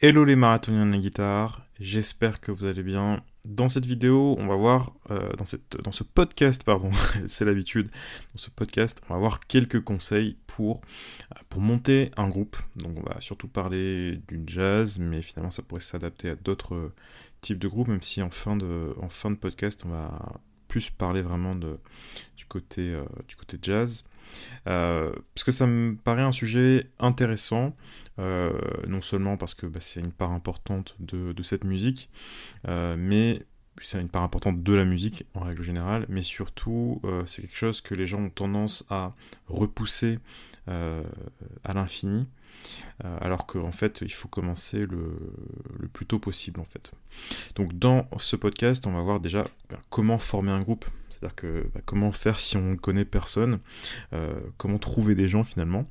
Hello les marathoniens de la guitare, j'espère que vous allez bien. Dans cette vidéo, on va voir, euh, dans, ce podcast, pardon, c'est l'habitude, dans ce podcast, on va voir quelques conseils pour, euh, monter un groupe. Donc on va surtout parler d'une jazz, mais finalement ça pourrait s'adapter à d'autres types de groupes, même si en fin de, podcast, on va plus parler vraiment du, côté, euh, du jazz. Euh, parce que ça me paraît un sujet intéressant, euh, non seulement parce que bah, c'est une part importante de, cette musique, euh, mais c'est une part importante de la musique en règle générale, mais surtout c'est quelque chose que les gens ont tendance à repousser à l'infini. alors qu'en fait il faut commencer le, le, plus tôt possible en fait. Donc dans ce podcast on va voir déjà ben, comment former un groupe, c'est-à-dire que bah, comment faire si on ne connaît personne, euh, comment trouver des gens finalement.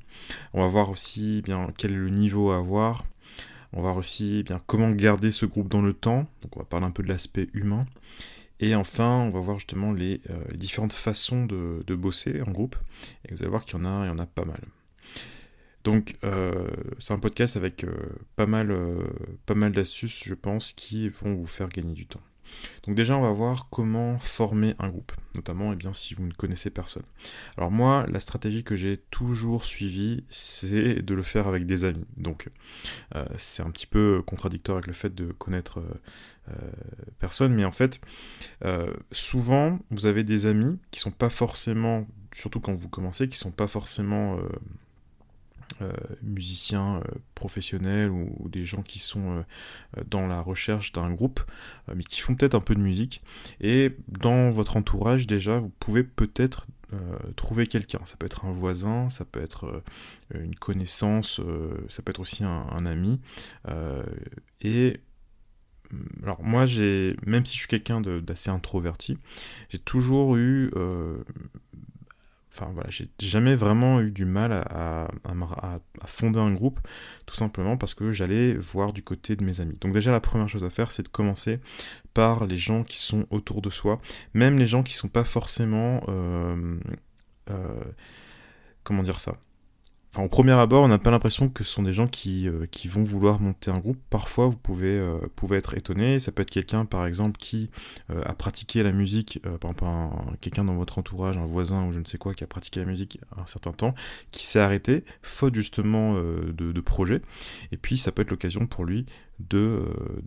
On va voir aussi bien quel est le niveau à avoir. On va voir aussi bien comment garder ce groupe dans le temps. Donc on va parler un peu de l'aspect humain. Et enfin, on va voir justement les, euh, différentes façons de, bosser en groupe. Et vous allez voir qu'il y en a, y en pas mal. Donc euh, c'est un podcast avec pas mal, pas mal d'astuces, je pense, qui vont vous faire gagner du temps. Donc déjà, on va voir comment former un groupe, notamment eh bien, si vous ne connaissez personne. Alors moi, la stratégie que j'ai toujours suivie, c'est de le faire avec des amis. Donc euh, c'est un petit peu contradictoire avec le fait de connaître euh, euh, personne, mais en fait, souvent, vous avez des amis qui sont pas forcément, surtout quand vous commencez, qui sont pas forcément musiciens euh, professionnels ou, des gens qui sont euh, dans la recherche d'un groupe, mais qui font peut-être un peu de musique. Et dans votre entourage, déjà, vous pouvez peut-être trouver quelqu'un. Ça peut être un voisin, ça peut être une connaissance, ça peut être aussi un, un ami. et mm, alors moi, j'ai, même si je suis quelqu'un d'assez introverti, j'ai toujours eu enfin voilà, j'ai jamais vraiment eu du mal à, fonder un groupe, tout simplement parce que j'allais voir du côté de mes amis. Donc déjà la première chose à faire, c'est de commencer par les gens qui sont autour de soi, même les gens qui sont pas forcément, euh, euh, comment dire ça, Enfin, au premier abord, on n'a pas l'impression que ce sont des gens qui, euh, vont vouloir monter un groupe. Parfois, vous pouvez, euh, pouvez être étonné. Ça peut être quelqu'un, par exemple, qui euh, a pratiqué la musique, par exemple, quelqu'un dans votre entourage, un voisin ou je ne sais quoi, qui a pratiqué la musique un certain temps, qui s'est arrêté, faute justement de, projet. Et puis, ça peut être l'occasion pour lui de,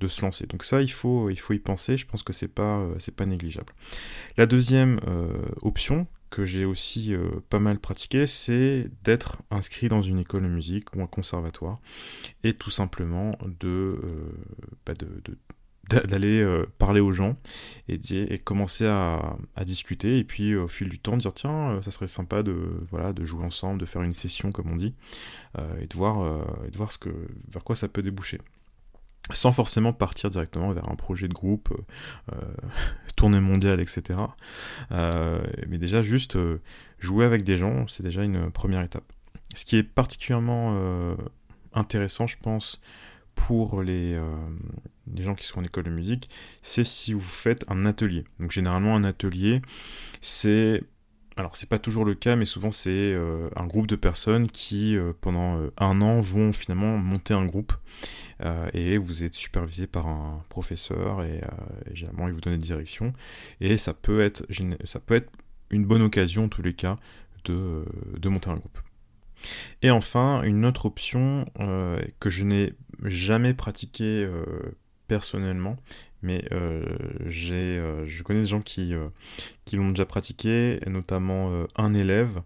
se lancer. Donc ça, il faut, y penser. Je pense que c'est pas, pas négligeable. La deuxième option, que j'ai aussi euh, pas mal pratiqué, c'est d'être inscrit dans une école de musique ou un conservatoire et tout simplement de, euh, bah d'aller euh, parler aux gens et, commencer à, discuter et puis au fil du temps dire tiens ça serait sympa de voilà de jouer ensemble de faire une session comme on dit et de voir et de voir ce que vers quoi ça peut déboucher sans forcément partir directement vers un projet de groupe, euh, euh tournée mondiale, etc. Euh, mais déjà juste jouer avec des gens, c'est déjà une première étape. Ce qui est particulièrement intéressant, je pense, pour les, les, gens qui sont en école de musique, c'est si vous faites un atelier. Donc généralement un atelier, c'est alors c'est pas toujours le cas, mais souvent c'est euh, un groupe de personnes qui euh, pendant euh, un an vont finalement monter un groupe et vous êtes supervisé par un professeur et, généralement il vous donne des directions et ça peut être une bonne occasion en tous les cas de, de monter un groupe. Et enfin une autre option que je n'ai jamais pratiquée personnellement, mais euh, euh, je connais des gens qui, euh, qui l'ont déjà pratiqué, notamment un élève.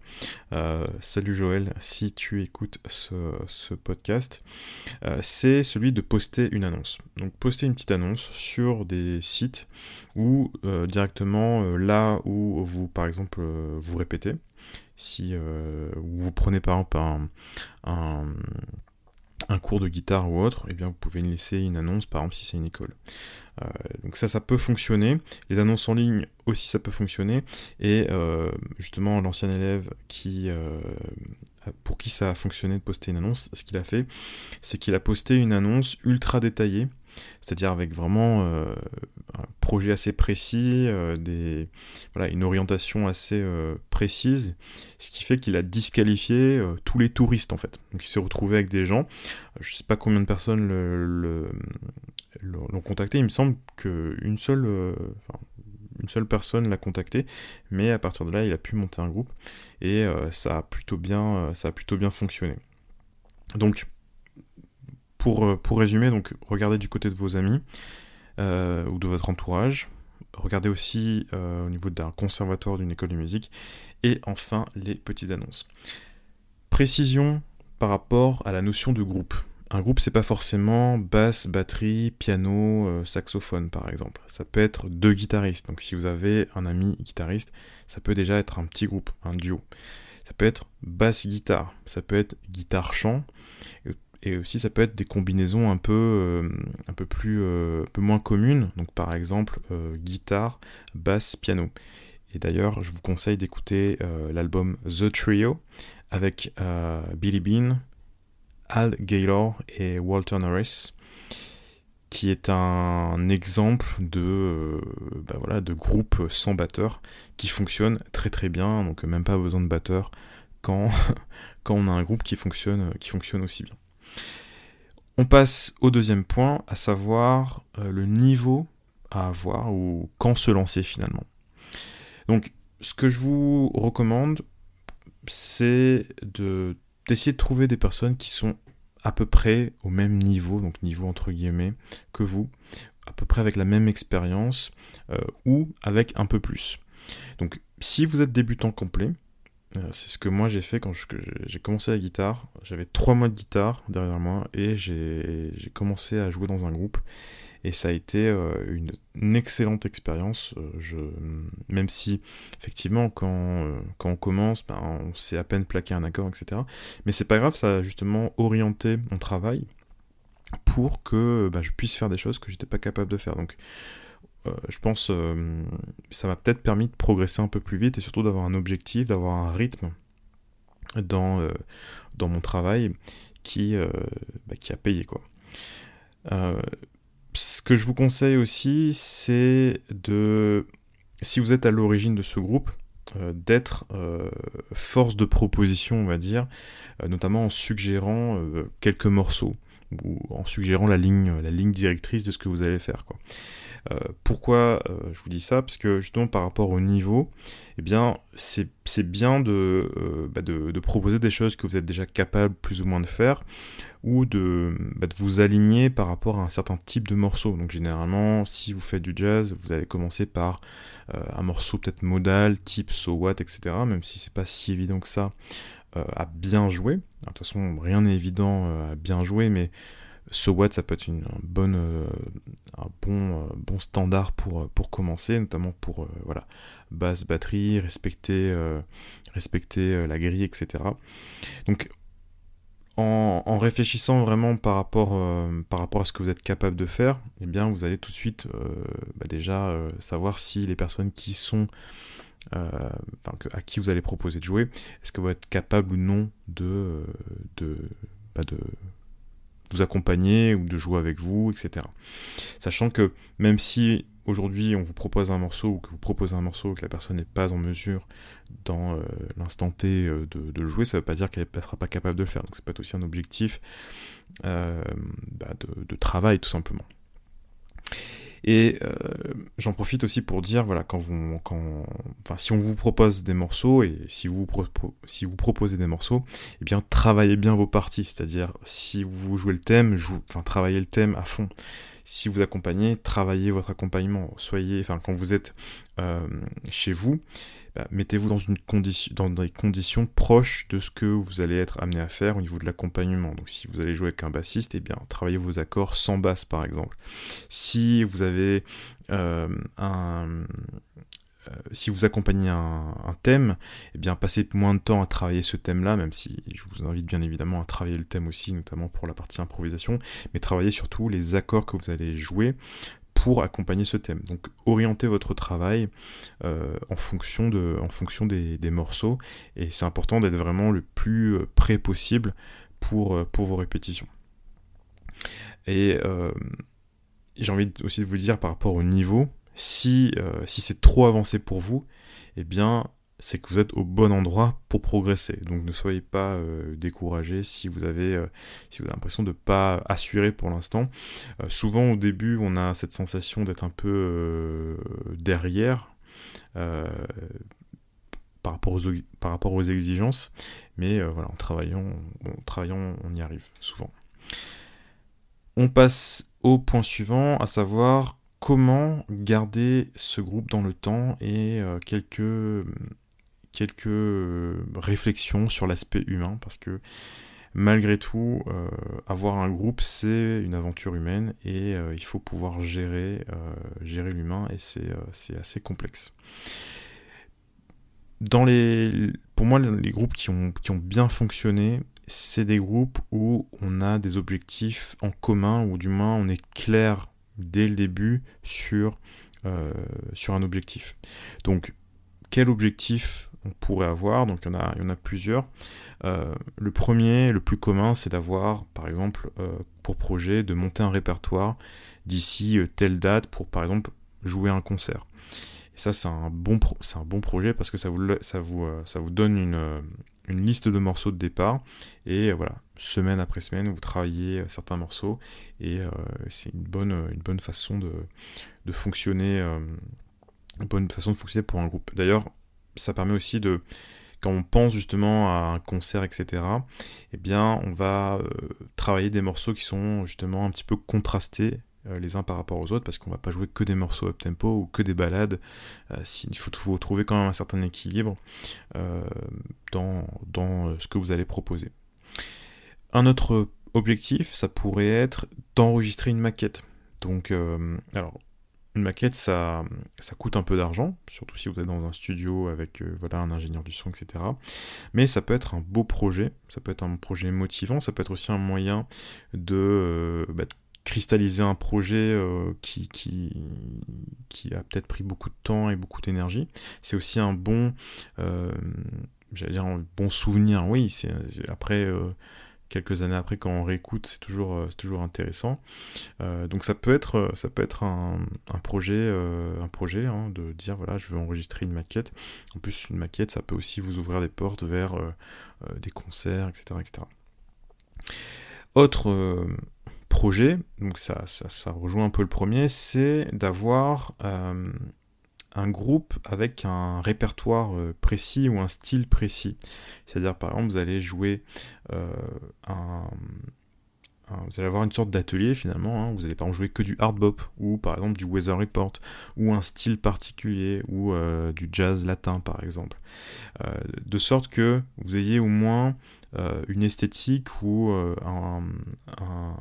salut Joël, si tu écoutes ce, podcast, c'est celui de poster une annonce. Donc poster une petite annonce sur des sites ou directement là où vous, par exemple, vous répétez. Si vous prenez par exemple un cours de guitare ou autre, eh bien vous pouvez laisser une annonce, par exemple si c'est une école. Euh, donc ça, ça peut fonctionner. Les annonces en ligne aussi, ça peut fonctionner. Et euh, justement, l'ancien élève qui, euh, pour qui ça a fonctionné de poster une annonce, ce qu'il a fait, c'est qu'il a posté une annonce ultra détaillée, c'est-à-dire avec vraiment projet assez précis, des, voilà, une orientation assez précise, ce qui fait qu'il a disqualifié tous les touristes en fait. Donc il s'est retrouvé avec des gens, je sais pas combien de personnes l'ont contacté, il me semble qu'une seule, une seule personne l'a contacté, mais à partir de là, il a pu monter un groupe et euh, ça, a plutôt bien, euh, ça a plutôt bien fonctionné. Donc, pour, euh, pour résumer, donc, regardez du côté de vos amis ou de votre entourage. Regardez aussi au niveau d'un conservatoire d'une école de musique. Et enfin, les petites annonces. Précision par rapport à la notion de groupe. Un groupe, c'est pas forcément basse, batterie, piano, euh, saxophone par exemple. Ça peut être deux guitaristes. Donc si vous avez un ami guitariste, ça peut déjà être un petit groupe, un duo. Ça peut être basse-guitare, ça peut être guitare-chant, et aussi ça peut être des combinaisons un peu, euh, un peu plus, euh, peu moins communes. Donc par exemple guitare, basse, piano. Et d'ailleurs, je vous conseille d'écouter l'album The Trio avec Billy Bean, Al Gaylor et Walter Norris, qui est un exemple de, euh, bah voilà, de groupe sans batteur qui fonctionne très très bien, donc même pas besoin de batteur quand, quand on a un groupe qui fonctionne, qui fonctionne aussi bien. On passe au deuxième point, à savoir euh, le niveau à avoir ou quand se lancer finalement. Donc, ce que je vous recommande, c'est de d'essayer de trouver des personnes qui sont à peu près au même niveau, donc niveau entre guillemets, que vous, à peu près avec la même expérience, euh, ou avec un peu plus. Donc si vous êtes débutant complet, c'est ce que moi j'ai fait quand j'ai commencé la guitare. J'avais trois mois de guitare derrière moi et j'ai commencé à jouer dans un groupe et ça a été euh, une, excellente expérience. Euh, même si, effectivement, quand, euh, quand on commence, ben, on sait à peine plaquer un accord, etc. Mais c'est pas grave, ça a justement orienté mon travail pour que ben, je puisse faire des choses que j'étais pas capable de faire. Donc, je pense que ça m'a peut-être permis de progresser un peu plus vite et surtout d'avoir un objectif, d'avoir un rythme dans, dans mon travail qui, bah, a payé ce que je vous conseille aussi, c'est de, si vous êtes à l'origine de ce groupe, euh, d'être euh, force de proposition, on va dire, euh, notamment en suggérant quelques morceaux ou en suggérant la ligne, directrice de ce que vous allez faire. Euh, pourquoi euh, je vous dis ça? Parce que justement par rapport au niveau, eh bien c'est bien euh, bah, de, de, proposer des choses que vous êtes déjà capable plus ou moins de faire ou de, bah, de vous aligner par rapport à un certain type de morceau. Donc généralement, si vous faites du jazz, vous allez commencer par un morceau peut-être modal, type so what, etc. Même si c'est pas si évident que ça à bien jouer. de toute façon, rien n'est évident à bien jouer, mais So What, ça peut être une, bonne, euh, un bon, euh, bon standard pour, euh, pour commencer, notamment pour voilà, basse batterie, respecter, respecter la grille, etc. Donc, en, réfléchissant vraiment par rapport, par rapport à ce que vous êtes capable de faire, eh bien, vous allez tout de suite bah, déjà savoir si les personnes qui sont à qui vous allez proposer de jouer, est-ce que vous êtes capable ou non de, de, bah, de vous accompagner ou de jouer avec vous, etc. Sachant que même si aujourd'hui on vous propose un morceau ou que vous proposez un morceau et que la personne n'est pas en mesure dans euh, l'instant T euh, de, le jouer, ça ne veut pas dire qu'elle ne sera pas capable de le faire. Donc ça peut être aussi un objectif euh, bah, de, travail tout simplement. Et euh, j'en profite aussi pour dire, voilà, quand vous, quand, enfin, si on vous propose des morceaux et si vous, vous proposez des morceaux, eh bien, travaillez bien vos parties. C'est-à-dire, si vous jouez le thème, enfin, travaillez le thème à fond si vous accompagnez, travaillez votre accompagnement. Soyez, enfin, quand vous êtes euh, chez vous, bah, mettez-vous dans, une condition, dans des conditions proches de ce que vous allez être amené à faire au niveau de l'accompagnement. Donc, si vous allez jouer avec un bassiste, eh bien, travaillez vos accords sans basse, par exemple. Si vous avez euh, un si vous accompagnez un, thème, eh bien passez moins de temps à travailler ce thème-là, même si je vous invite bien évidemment à travailler le thème aussi, notamment pour la partie improvisation, mais travaillez surtout les accords que vous allez jouer pour accompagner ce thème. Donc orientez votre travail euh, en fonction, de, en fonction des, morceaux, et c'est important d'être vraiment le plus euh, près possible pour, pour vos répétitions. Et j'ai envie aussi de vous dire par rapport au niveau, si, si c'est trop avancé pour vous, eh bien, c'est que vous êtes au bon endroit pour progresser. Donc ne soyez pas euh, découragé si vous avez euh, si avez l'impression de ne pas assurer pour l'instant. Euh, souvent au début, on a cette sensation d'être un peu derrière par rapport aux par rapport aux exigences, mais voilà, en travaillant, en travaillant, on y arrive souvent. On passe au point suivant, à savoir comment garder ce groupe dans le temps et quelques quelques euh, réflexions sur l'aspect humain, parce que malgré tout, euh, avoir un groupe, c'est une aventure humaine et euh, il faut pouvoir gérer, l'humain et c'est assez complexe. Dans les, pour moi, les groupes qui ont, qui ont bien fonctionné, c'est des groupes où on a des objectifs en commun, ou du moins on est clair dès le début sur, sur un objectif. Donc, quel objectif on pourrait avoir, donc il y en a, plusieurs. Euh, le premier, le plus commun, c'est d'avoir, par exemple, euh, pour projet de monter un répertoire d'ici euh, telle date pour, par exemple, jouer un concert. Et ça, c'est un, bon projet parce que ça vous donne une, une liste de morceaux de départ. Et voilà, semaine après semaine, vous travaillez certains morceaux. Et c'est une bonne, une bonne façon de, fonctionner. une bonne façon de fonctionner pour un groupe. D'ailleurs, ça permet aussi de, quand on pense justement à un concert, etc., eh bien, on va euh, travailler des morceaux qui sont justement un petit peu contrastés euh, les uns par rapport aux autres, parce qu'on va pas jouer que des morceaux up tempo ou que des balades. Euh, il faut, trouver quand même un certain équilibre dans, dans ce que vous allez proposer. Un autre objectif, ça pourrait être d'enregistrer une maquette. Donc, alors, une maquette, ça, ça coûte un peu d'argent, surtout si vous êtes dans un studio avec euh, voilà, un ingénieur du son, etc. Mais ça peut être un beau projet, ça peut être un projet motivant, ça peut être aussi un moyen de, euh, bah, cristalliser un projet euh, qui, a peut-être pris beaucoup de temps et beaucoup d'énergie. C'est aussi un bon, j'allais dire bon souvenir, oui, c'est après quelques années après quand on réécoute c'est toujours euh, intéressant. Euh, donc ça peut être euh, ça peut être un, projet un projet hein, de dire voilà je veux enregistrer une maquette. En plus une maquette ça peut aussi vous ouvrir des portes vers des concerts etc etc autre projet donc ça, ça, ça rejoint un peu le premier c'est d'avoir un groupe avec un répertoire euh, précis ou un style précis. C'est-à-dire, par exemple, vous allez jouer euh, un, Vous allez avoir une sorte d'atelier finalement, hein. vous n'allez pas en jouer que du hard bop, ou par exemple du weather report, ou un style particulier, ou euh, du jazz latin par exemple. de sorte que vous ayez au moins une esthétique ou un,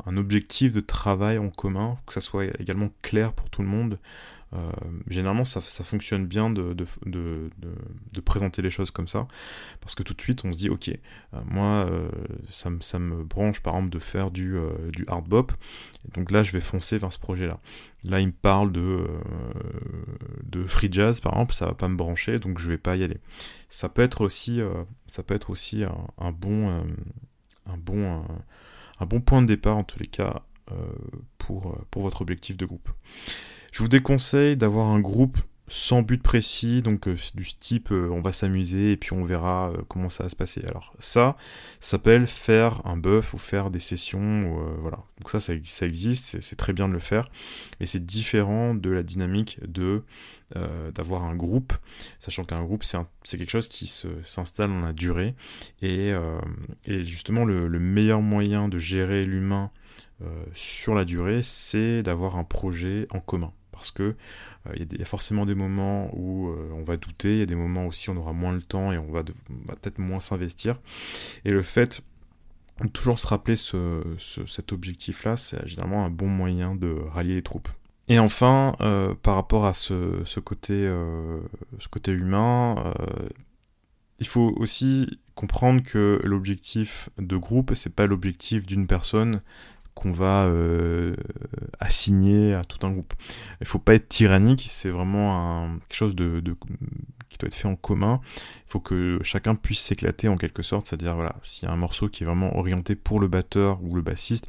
un, objectif de travail en commun, que ça soit également clair pour tout le monde, euh, généralement, ça, fonctionne bien de, présenter les choses comme ça, parce que tout de suite, on se dit, ok, euh, moi, euh, ça, me branche par exemple de faire du, hard bop, donc là, je vais foncer vers ce projet-là. Là, il me parle de, free jazz, par exemple, ça va pas me brancher, donc je vais pas y aller. Ça peut être aussi, ça peut être aussi un, bon, un, bon, point de départ, en tous les cas, pour votre objectif de groupe. Je vous déconseille d'avoir un groupe sans but précis, donc euh, du type euh, on va s'amuser et puis on verra euh, comment ça va se passer. Alors ça, s'appelle faire un buff ou faire des sessions, voilà. Donc ça, ça, existe, c'est très bien de le faire, mais c'est différent de la dynamique de d'avoir un groupe, sachant qu'un groupe c'est quelque chose qui s'installe dans la durée et, justement le, meilleur moyen de gérer l'humain sur la durée, c'est d'avoir un projet en commun parce que euh, il y, a forcément des moments où euh, on va douter, il y a des moments aussi où on aura moins le temps et on va, peut-être moins s'investir. Et le fait de toujours se rappeler cet objectif-là, c'est généralement un bon moyen de rallier les troupes. Et enfin, euh, par rapport à ce, côté, ce côté humain, il faut aussi comprendre que l'objectif de groupe, c'est pas l'objectif d'une personne qu'on va assigné à tout un groupe. Il faut pas être tyrannique, c'est vraiment quelque chose qui doit être fait en commun. Il faut que chacun puisse s'éclater en quelque sorte, c'est-à-dire voilà, s'il y a un morceau qui est vraiment orienté pour le batteur ou le bassiste,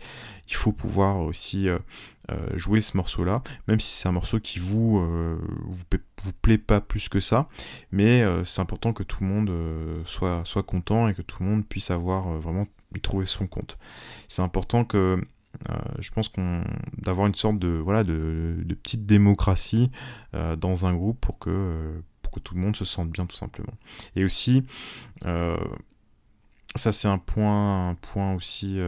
il faut pouvoir aussi euh, euh, jouer ce morceau-là, même si c'est un morceau qui vous, euh, vous, plaît pas plus que ça, mais c'est important que tout le monde soit, soit content et que tout le monde puisse avoir vraiment y trouver son compte. C'est important que je pense qu'on d'avoir une sorte de voilà de, petite démocratie dans un groupe pour que pour que tout le monde se sente bien tout simplement. Et aussi ça c'est un point point aussi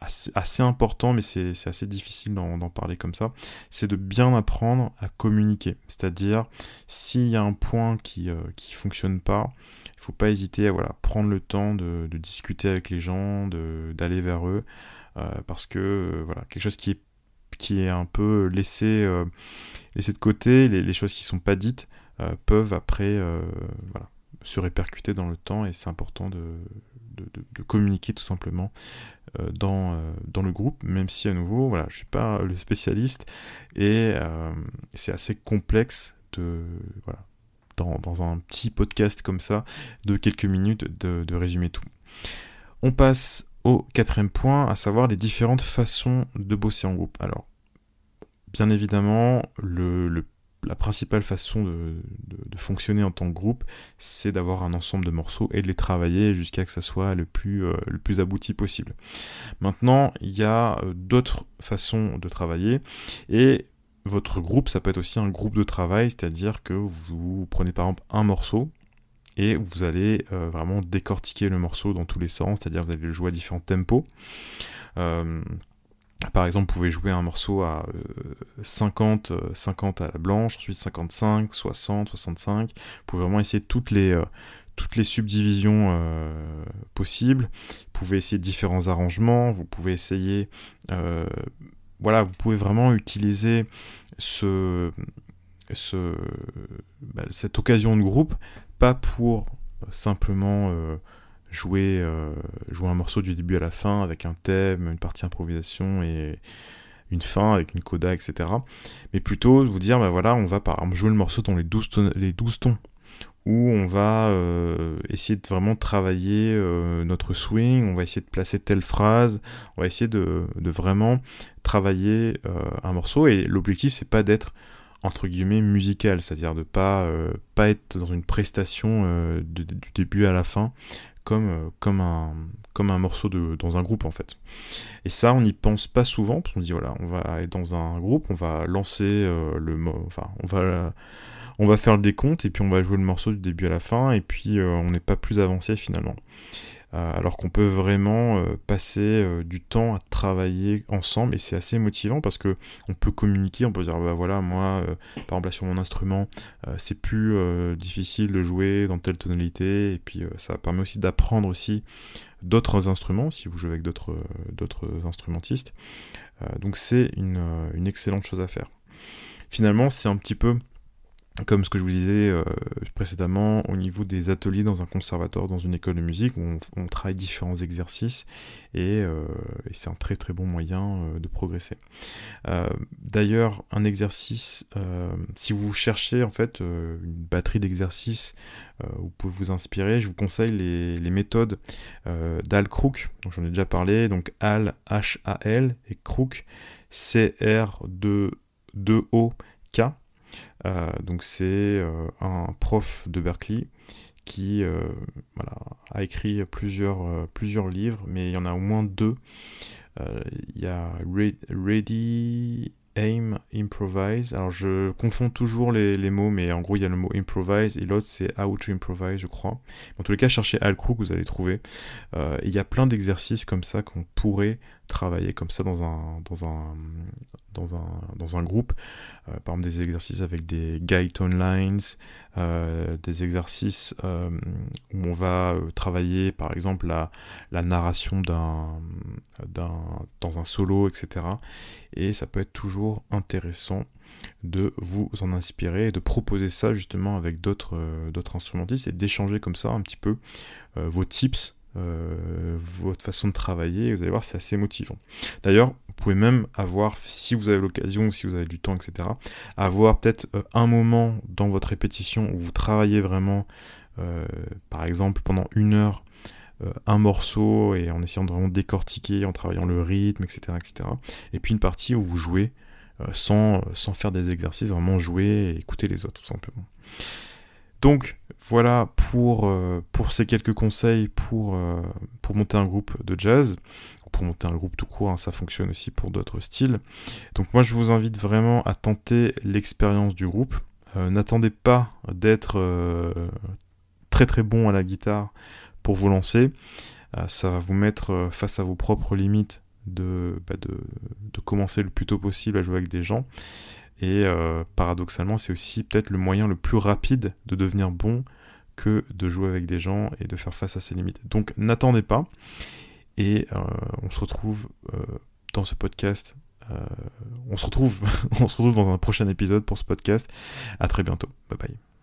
assez, important, mais c'est assez difficile d'en parler comme ça, c'est de bien apprendre à communiquer. C'est-à-dire, s'il y a un point qui ne euh, fonctionne pas, il faut pas hésiter à voilà, prendre le temps de, discuter avec les gens, d'aller vers eux, euh, parce que euh, voilà, quelque chose qui est, qui est un peu laissé, laissé de côté, les, choses qui sont pas dites, peuvent après voilà, se répercuter dans le temps, et c'est important de, de, communiquer tout simplement euh, dans, euh, dans le groupe, même si à nouveau, voilà, je suis pas le spécialiste et euh, c'est assez complexe de voilà, dans, dans, un petit podcast comme ça de quelques minutes de, de résumer tout. On passe au quatrième point, à savoir les différentes façons de bosser en groupe. Alors, bien évidemment, la principale façon de, fonctionner en tant que groupe, c'est d'avoir un ensemble de morceaux et de les travailler jusqu'à que ça soit le plus, euh, le plus abouti possible. Maintenant, il y a euh, d'autres façons de travailler et votre groupe, ça peut être aussi un groupe de travail, c'est-à-dire que vous prenez par exemple un morceau et vous allez euh, vraiment décortiquer le morceau dans tous les sens, c'est-à-dire vous allez le jouer à différents tempos. Par exemple, vous pouvez jouer un morceau à 50, euh, 50 euh, à la blanche, ensuite 55, 60, 65. Vous pouvez vraiment essayer toutes les, euh, toutes les subdivisions possibles. Vous pouvez essayer différents arrangements. Vous pouvez essayer, voilà, vous pouvez vraiment utiliser ce, ce, bah, cette occasion de groupe, pas pour simplement jouer, euh, jouer un morceau du début à la fin avec un thème, une partie improvisation et une fin avec une coda, etc. Mais plutôt vous dire, bah voilà, on va par exemple jouer le morceau dans les 12 tons, les 12 tons où on va euh, essayer de vraiment travailler euh, notre swing, on va essayer de placer telle phrase, on va essayer de, de vraiment travailler un morceau et l'objectif c'est pas d'être entre guillemets musical, c'est-à-dire de pas pas être dans une prestation du début à la fin comme, euh, comme, un, comme un morceau de, dans un groupe en fait. Et ça, on n'y pense pas souvent, parce qu'on dit voilà, on va être dans un groupe, on va lancer euh, le enfin, on va, on va faire le décompte et puis on va jouer le morceau du début à la fin et puis euh, on n'est pas plus avancé finalement. Euh, alors qu'on peut vraiment euh, passer euh, du temps à travailler ensemble et c'est assez motivant parce que on peut communiquer, on peut dire bah voilà moi par exemple sur mon instrument c'est plus difficile de jouer dans telle tonalité et puis ça permet aussi d'apprendre aussi d'autres instruments si vous jouez avec d'autres instrumentistes. Donc c'est une excellente chose à faire. Finalement c'est un petit peu comme ce que je vous disais euh, précédemment, au niveau des ateliers dans un conservatoire, dans une école de musique, où on, travaille différents exercices, euh, et, c'est un très très bon moyen euh, de progresser. D'ailleurs, un exercice, si vous cherchez en fait une batterie d'exercices, vous pouvez vous inspirer, je vous conseille les, méthodes d'Al Crook, dont j'en ai déjà parlé, donc Al, H-A-L, et Crook, C-R-2-O-K. Euh, donc c'est euh, un prof de Berkeley qui euh, a écrit plusieurs, plusieurs livres, mais il y en a au moins deux. Il y a Ready Aim, Improvise. Alors je confonds toujours les, mots, mais en gros il y a le mot improvise et l'autre c'est how to improvise, je crois. En tous les cas, cherchez Al Crook, vous allez trouver. il y a plein d'exercices comme ça qu'on pourrait travailler comme ça dans un, dans un, dans un, dans un groupe. Euh, par exemple, des exercices avec des guide lines, euh, des exercices euh, où on va travailler, par exemple, la, la narration d'un, dans un solo, etc. Et ça peut être toujours intéressant de vous en inspirer et de proposer ça justement avec d'autres instrumentistes et d'échanger comme ça un petit peu vos tips votre façon de travailler. Vous allez voir, c'est assez motivant. D'ailleurs, vous pouvez même avoir, si vous avez l'occasion, si vous avez du temps, etc., avoir peut-être un moment dans votre répétition où vous travaillez vraiment, par exemple, pendant une heure, un morceau et en essayant de vraiment décortiquer, en travaillant le rythme, etc. etc. Et puis une partie où vous jouez sans, sans faire des exercices, vraiment jouer et écouter les autres, tout simplement. Donc voilà pour, euh, pour ces quelques conseils pour, euh, pour monter un groupe de jazz, pour monter un groupe tout court, hein, ça fonctionne aussi pour d'autres styles. Donc moi je vous invite vraiment à tenter l'expérience du groupe. Euh, n'attendez pas d'être très très bon à la guitare pour vous lancer. ça va vous mettre face à vos propres limites bah, de commencer le plus tôt possible à jouer avec des gens. Et euh, paradoxalement, c'est aussi peut-être le moyen le plus rapide de devenir bon que de jouer avec des gens et de faire face à ses limites. Donc n'attendez pas. Et euh, on se retrouve euh, dans ce podcast. on se retrouve, on se retrouve dans un prochain épisode pour ce podcast. À très bientôt. Bye bye.